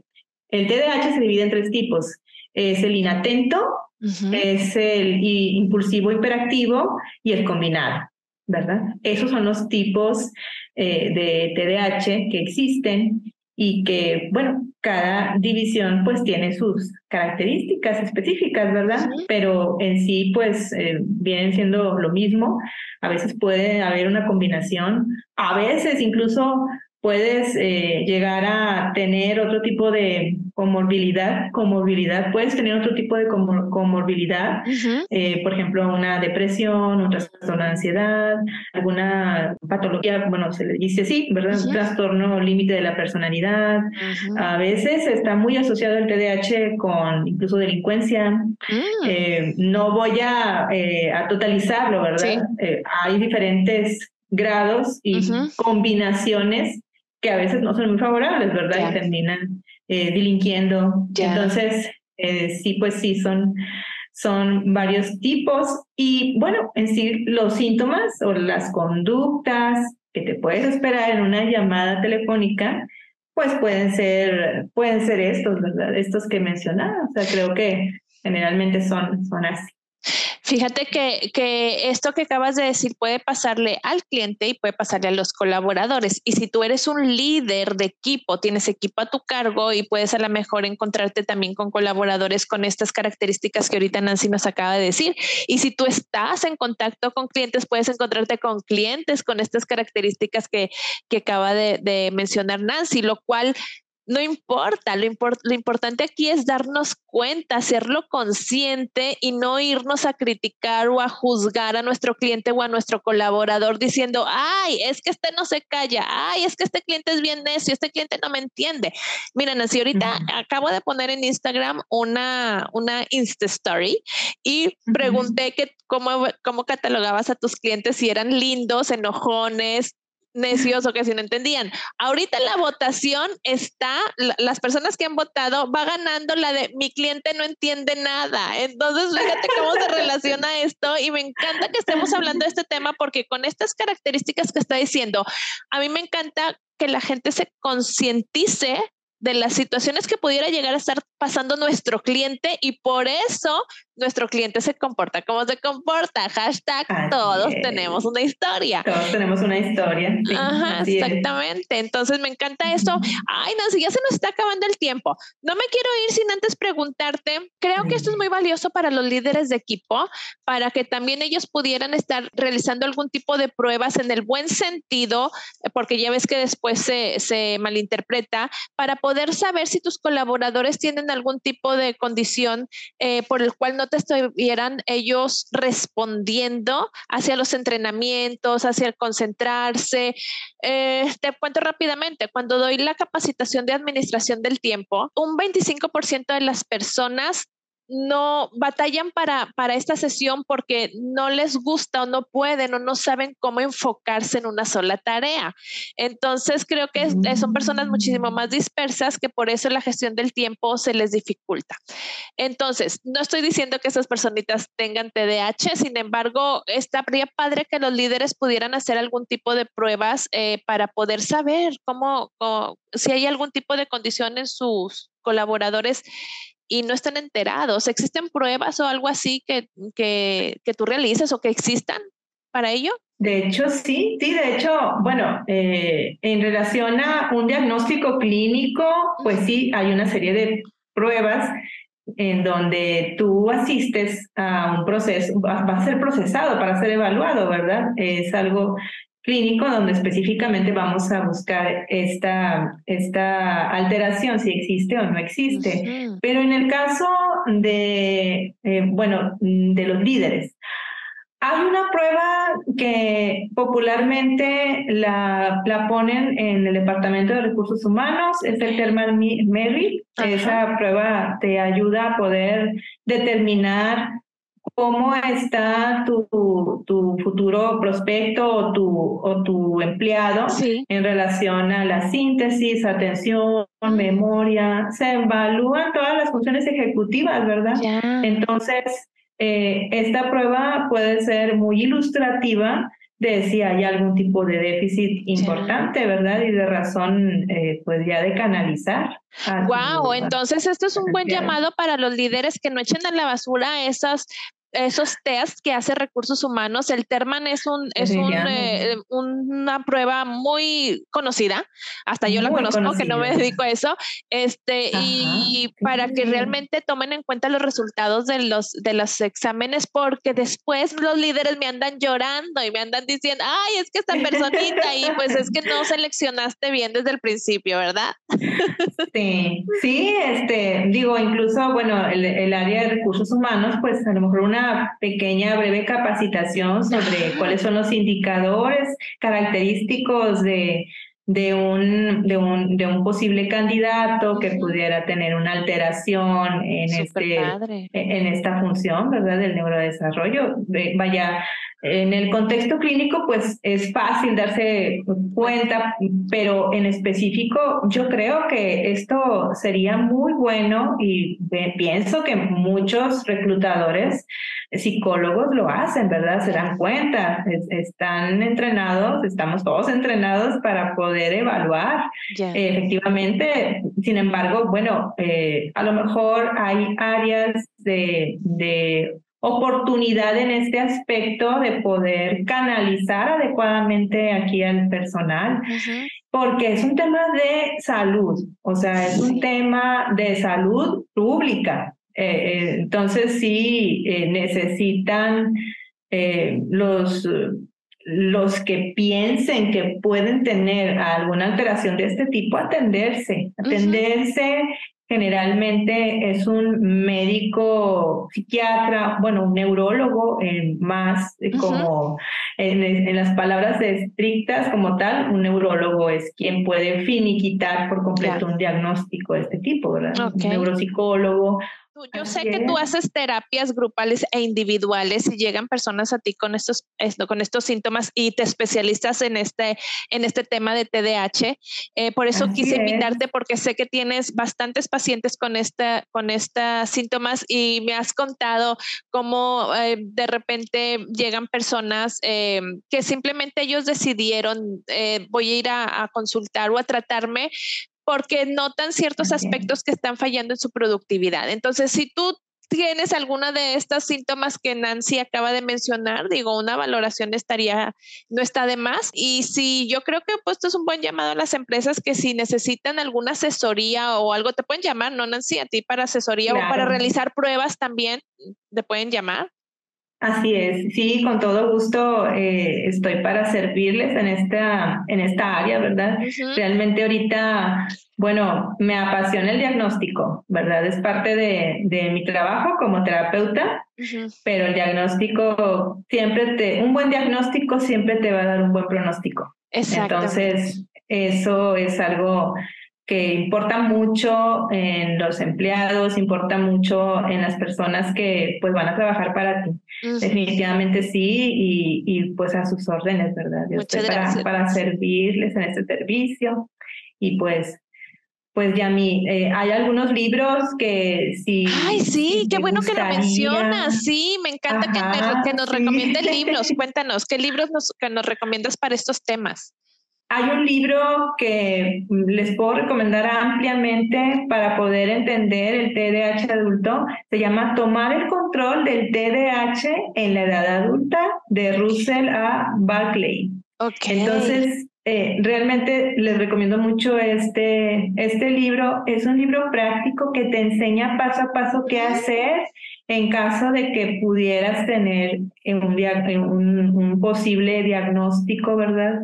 El TDAH se divide en tres tipos. Es el inatento, es el impulsivo hiperactivo y el combinado, ¿verdad? Esos son los tipos eh, de TDAH que existen y que, bueno, cada división pues tiene sus características específicas, ¿verdad? Pero en sí pues eh, vienen siendo lo mismo. A veces puede haber una combinación, a veces incluso puedes eh, llegar a tener otro tipo de comorbilidad, comorbilidad, puedes tener otro tipo de comorbilidad, eh, por ejemplo, una depresión, un trastorno de ansiedad, alguna patología, bueno, se le dice así, ¿verdad? Un trastorno límite de la personalidad. A veces está muy asociado el TDAH con incluso delincuencia. Mm. Eh, no voy a, a totalizarlo, ¿verdad? hay diferentes grados y combinaciones que a veces no son muy favorables, ¿verdad? Y terminan eh, delinquiendo. Entonces, eh, sí, pues sí, son, son varios tipos. Y bueno, en sí, los síntomas o las conductas que te puedes esperar en una llamada telefónica, pues pueden ser, pueden ser estos, ¿verdad? Estos que mencionaba. O sea, creo que generalmente son, son así. Fíjate que, que, esto que acabas de decir puede pasarle al cliente y puede pasarle a los colaboradores. Y si tú eres un líder de equipo, tienes equipo a tu cargo y puedes a lo mejor encontrarte también con colaboradores con estas características que ahorita Nancy nos acaba de decir. Y si tú estás en contacto con clientes, puedes encontrarte con clientes con estas características que, que acaba de, de mencionar Nancy, lo cual no importa, lo, lo, importante aquí es darnos cuenta, hacerlo consciente y no irnos a criticar o a juzgar a nuestro cliente o a nuestro colaborador diciendo, ay, es que este no se calla, ay, es que este cliente es bien necio, este cliente no me entiende. Miren, así ahorita acabo de poner en Instagram una, una Insta Story y pregunté que cómo, cómo catalogabas a tus clientes, si eran lindos, enojones, necios o que si no entendían. Ahorita la votación está, las personas que han votado va ganando la de mi cliente no entiende nada. Entonces, fíjate cómo se relaciona esto y me encanta que estemos hablando de este tema porque con estas características que está diciendo, a mí me encanta que la gente se concientice de las situaciones que pudiera llegar a estar pasando nuestro cliente y por eso nuestro cliente se comporta como se comporta. Hashtag todos tenemos una historia. Todos tenemos una historia. Ajá, exactamente. Entonces me encanta eso. Ay, no, si ya se nos está acabando el tiempo. No me quiero ir sin antes preguntarte, creo que esto es muy valioso para los líderes de equipo, para que también ellos pudieran estar realizando algún tipo de pruebas en el buen sentido, porque ya ves que después se, se malinterpreta, para poder saber si tus colaboradores tienen algún tipo de condición eh, por el cual no te estuvieran ellos respondiendo hacia los entrenamientos, hacia el concentrarse. Eh, te cuento rápidamente, cuando doy la capacitación de administración del tiempo, un 25% de las personas no batallan para, para esta sesión porque no les gusta o no pueden o no saben cómo enfocarse en una sola tarea. Entonces creo que son personas muchísimo más dispersas que por eso la gestión del tiempo se les dificulta. Entonces, no estoy diciendo que esas personitas tengan TDAH, sin embargo, estaría padre que los líderes pudieran hacer algún tipo de pruebas eh, para poder saber cómo, si hay algún tipo de condición en sus colaboradores y no están enterados. ¿Existen pruebas o algo así que, que, que tú realices o que existan para ello? De hecho, sí, sí, de hecho, bueno, eh, en relación a un diagnóstico clínico, pues sí, hay una serie de pruebas en donde tú asistes a un proceso, va a ser procesado para ser evaluado, ¿verdad? Es algo clínico donde específicamente vamos a buscar esta, esta alteración, si existe o no existe. Pero en el caso de, eh, bueno, de los líderes, hay una prueba que popularmente la, la ponen en el Departamento de Recursos Humanos, es el Thermal Merit. Esa prueba te ayuda a poder determinar cómo está tu, tu futuro prospecto o tu, o tu empleado en relación a la síntesis, atención, memoria. Se evalúan todas las funciones ejecutivas, ¿verdad? Entonces, eh, esta prueba puede ser muy ilustrativa de si hay algún tipo de déficit importante, ¿verdad? Y de razón, eh, pues ya de canalizar. Wow, entonces esto es un buen llamado para los líderes que no echen a la basura esas esos test que hace recursos humanos. El Terman es un es un, eh, una prueba muy conocida, hasta yo la conozco, que no me dedico a eso, este y para que realmente tomen en cuenta los resultados de los de los exámenes, porque después los líderes me andan llorando y me andan diciendo, ay, es que esta personita y pues es que no (laughs) seleccionaste bien desde el principio, ¿verdad? Sí, sí, este, digo, incluso, bueno, el, el área de recursos humanos, pues a lo mejor una pequeña, breve capacitación sobre cuáles son los indicadores característicos de, de un, de, un, de un posible candidato que pudiera tener una alteración en, este, en esta función, ¿verdad? Del neurodesarrollo. Vaya, en el contexto clínico, pues es fácil darse cuenta, pero en específico yo creo que esto sería muy bueno y pienso que muchos reclutadores, psicólogos lo hacen, ¿verdad? Se dan cuenta, están entrenados, estamos todos entrenados para poder evaluar efectivamente. Sin embargo, bueno, eh, a lo mejor hay áreas de, de oportunidad en este aspecto de poder canalizar adecuadamente aquí al personal, porque es un tema de salud, o sea, es un tema de salud pública. Eh, eh, entonces sí eh, necesitan los los que piensen que pueden tener alguna alteración de este tipo, atenderse, atenderse generalmente es un médico psiquiatra, bueno, un neurólogo, más como en, las palabras estrictas como tal, un neurólogo es quien puede finiquitar por completo un diagnóstico de este tipo, ¿verdad? Un neuropsicólogo yo sé que tú haces terapias grupales e individuales y llegan personas a ti con estos, con estos síntomas y te especialistas en este, en este tema de TDAH. Eh, por eso quise invitarte porque sé que tienes bastantes pacientes con, esta, con estos síntomas y me has contado cómo eh, de repente llegan personas eh, que simplemente ellos decidieron voy a ir a consultar o a tratarme porque notan ciertos aspectos que están fallando en su productividad. Entonces, si tú tienes alguna de estos síntomas que Nancy acaba de mencionar, digo, una valoración estaría, no está de más. Y si yo creo que pues, esto es un buen llamado a las empresas que si necesitan alguna asesoría o algo, te pueden llamar, ¿no, Nancy? A ti para asesoría o para realizar pruebas también, te pueden llamar. Así es, sí, con todo gusto eh, estoy para servirles en esta, en esta área, ¿verdad? Realmente ahorita, bueno, me apasiona el diagnóstico, ¿verdad? Es parte de, de mi trabajo como terapeuta, pero el diagnóstico siempre te, un buen diagnóstico siempre te va a dar un buen pronóstico. Entonces, eso es algo que importa mucho en los empleados, importa mucho en las personas que pues van a trabajar para ti. Definitivamente sí, y, y, pues a sus órdenes, ¿verdad? Yo estoy para, para, servirles en este servicio y pues pues ya mí, eh, hay algunos libros que sí. Ay, sí, qué bueno que lo mencionas. Sí, me encanta que, nos recomiendes libros. (laughs) Cuéntanos, ¿qué libros nos, que nos recomiendas para estos temas? Hay un libro que les puedo recomendar ampliamente para poder entender el TDAH adulto. Se llama Tomar el control del TDAH en la edad adulta de Russell A. Barclay. Okay. Entonces, eh, realmente les recomiendo mucho este, este libro. Es un libro práctico que te enseña paso a paso qué hacer en caso de que pudieras tener un, un posible diagnóstico, ¿verdad?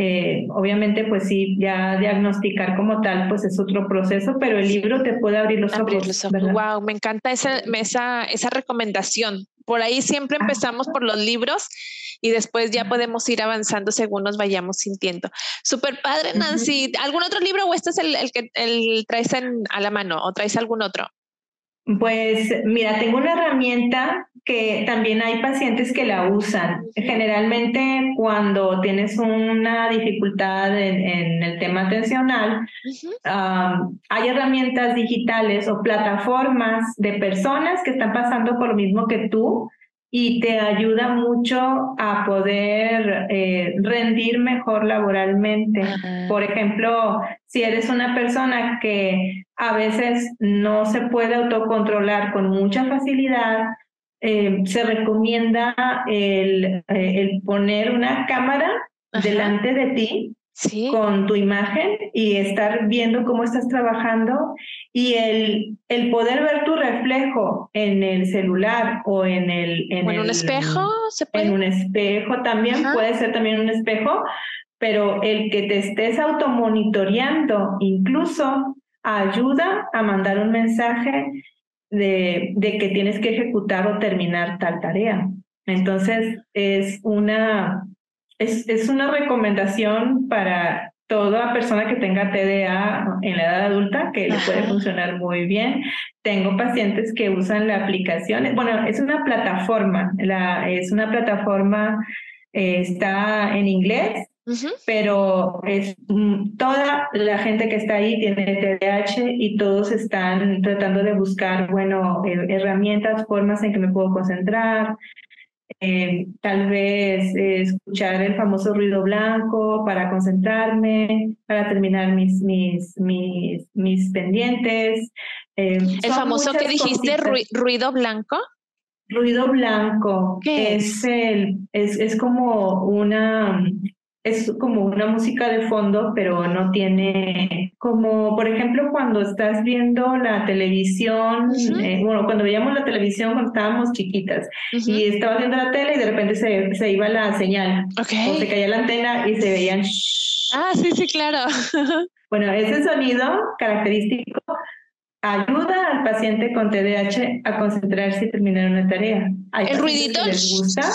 Eh, obviamente, pues sí, ya diagnosticar como tal, pues es otro proceso, pero el libro te puede abrir los ojos. Wow, me encanta esa, esa, esa recomendación. Por ahí siempre ah. empezamos por los libros y después ya podemos ir avanzando según nos vayamos sintiendo. Super padre, Nancy. ¿Algún otro libro o este es el, el que el traes en, a la mano o traes algún otro? Pues mira, tengo una herramienta que también hay pacientes que la usan. Generalmente cuando tienes una dificultad en, el tema atencional, hay herramientas digitales o plataformas de personas que están pasando por lo mismo que tú y te ayuda mucho a poder eh, rendir mejor laboralmente. Por ejemplo, si eres una persona que a veces no se puede autocontrolar con mucha facilidad, eh, se recomienda el, eh, el, poner una cámara delante de ti con tu imagen y estar viendo cómo estás trabajando y el, el poder ver tu reflejo en el celular o en el... En, un espejo, ¿se puede? En un espejo también, puede ser también un espejo, pero el que te estés automonitoreando incluso ayuda a mandar un mensaje de, de que tienes que ejecutar o terminar tal tarea. Entonces es una es, es una recomendación para toda persona que tenga TDA en la edad adulta que le puede funcionar muy bien. Tengo pacientes que usan la aplicación, bueno, es una plataforma, la, es una plataforma, eh, está en inglés, pero es mm, toda la gente que está ahí tiene TDAH y todos están tratando de buscar, bueno, eh, herramientas, formas en que me puedo concentrar, eh, tal vez eh, escuchar el famoso ruido blanco para concentrarme, para terminar mis, mis, mis, mis pendientes. Eh, el famoso que dijiste, ruido blanco. Ruido blanco es, el, es, es como una es como una música de fondo, pero no tiene, como por ejemplo cuando estás viendo la televisión, eh, bueno, cuando veíamos la televisión cuando estábamos chiquitas y estabas viendo la tele y de repente se, se iba la señal o se caía la antena y se veían... Ah, sí, sí, claro. (laughs) bueno, ese sonido característico ayuda al paciente con TDAH a concentrarse y terminar una tarea. ¿El ruidito? les gusta.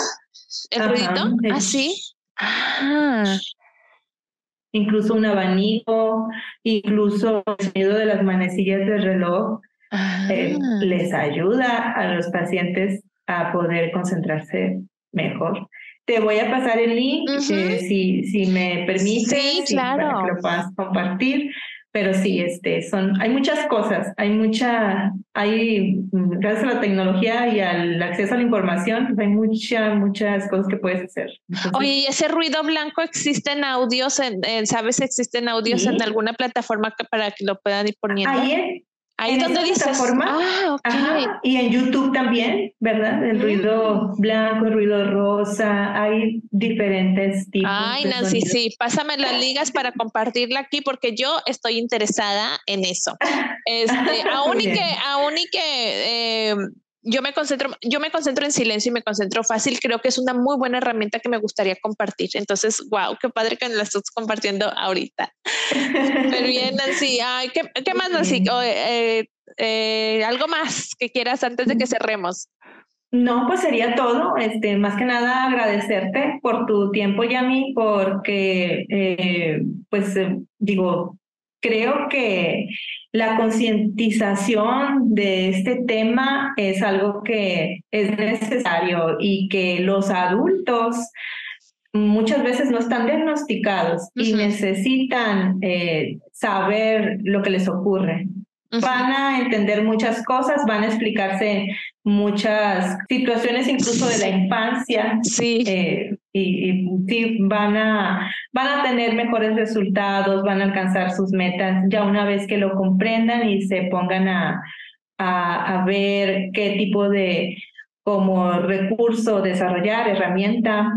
¿El ruidito? Ah, sí. Ah. Incluso un abanico, incluso el sonido de las manecillas del reloj eh, ah. les ayuda a los pacientes a poder concentrarse mejor. Te voy a pasar el link, eh, si, si me permites, para que lo puedas compartir pero sí, este, son, hay muchas cosas, hay mucha, hay, gracias a la tecnología y al acceso a la información, hay muchas, muchas cosas que puedes hacer. Oye, ¿y ese ruido blanco existe en audios, en, sabes si existen audios en alguna plataforma para que lo puedan ir poniendo? Ahí Ahí donde dices. Ah, y en YouTube también, ¿verdad? El ruido mm. blanco, el ruido rosa, hay diferentes tipos. Ay, Nancy, sí, pásame las ligas para compartirla aquí porque yo estoy interesada en eso. (laughs) Este, aún y que, aún y que eh, yo me concentro, yo me concentro en silencio y me concentro fácil. Creo que es una muy buena herramienta que me gustaría compartir. Entonces, wow, qué padre que la estás compartiendo ahorita. Pero bien, Nancy. Ay, ¿qué, qué más, Nancy? Eh, eh, ¿Algo más que quieras antes de que cerremos? No, pues sería todo. Este, más que nada agradecerte por tu tiempo, Yami, porque, eh, pues, digo, creo que la concientización de este tema es algo que es necesario y que los adultos muchas veces no están diagnosticados y necesitan eh, saber lo que les ocurre. Van a entender muchas cosas, van a explicarse muchas situaciones incluso de la infancia. Sí. Eh, y, sí, van a, van a tener mejores resultados, van a alcanzar sus metas ya una vez que lo comprendan y se pongan a, a, ver qué tipo de como recurso desarrollar, herramienta,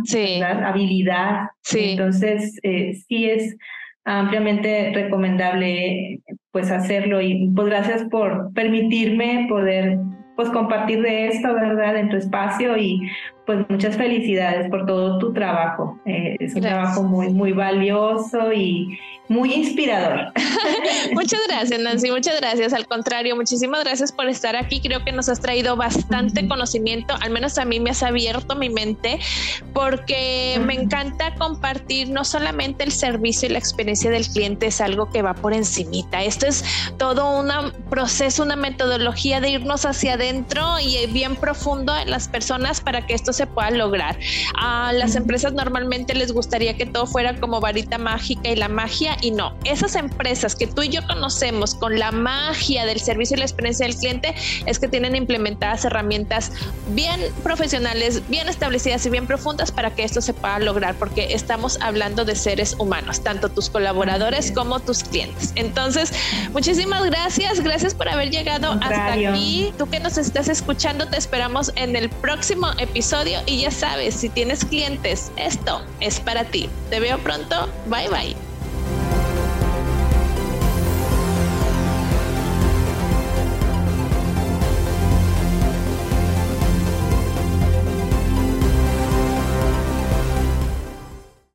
habilidad. Sí. Entonces, eh, sí es ampliamente recomendable pues hacerlo y pues gracias por permitirme poder pues compartir de esto, ¿verdad? En tu espacio y pues muchas felicidades por todo tu trabajo. Eh, es un trabajo muy, muy valioso y muy inspirador. (laughs) (laughs) muchas gracias, Nancy, muchas gracias. Al contrario, muchísimas gracias por estar aquí. Creo que nos has traído bastante conocimiento, al menos a mí me has abierto mi mente, porque me encanta compartir no solamente el servicio y la experiencia del cliente, es algo que va por encimita. Esto es todo un proceso, una metodología de irnos hacia adentro y bien profundo en las personas para que esto se pueda lograr. A las empresas normalmente les gustaría que todo fuera como varita mágica y la magia y no. Esas empresas que tú y yo conocemos con la magia del servicio y la experiencia del cliente es que tienen implementadas herramientas bien profesionales, bien establecidas y bien profundas para que esto se pueda lograr porque estamos hablando de seres humanos, tanto tus colaboradores como tus clientes. Entonces, muchísimas gracias, gracias por haber llegado hasta aquí. Tú que nos estás escuchando, te esperamos en el próximo episodio y ya sabes, si tienes clientes, esto es para ti. Te veo pronto. Bye bye.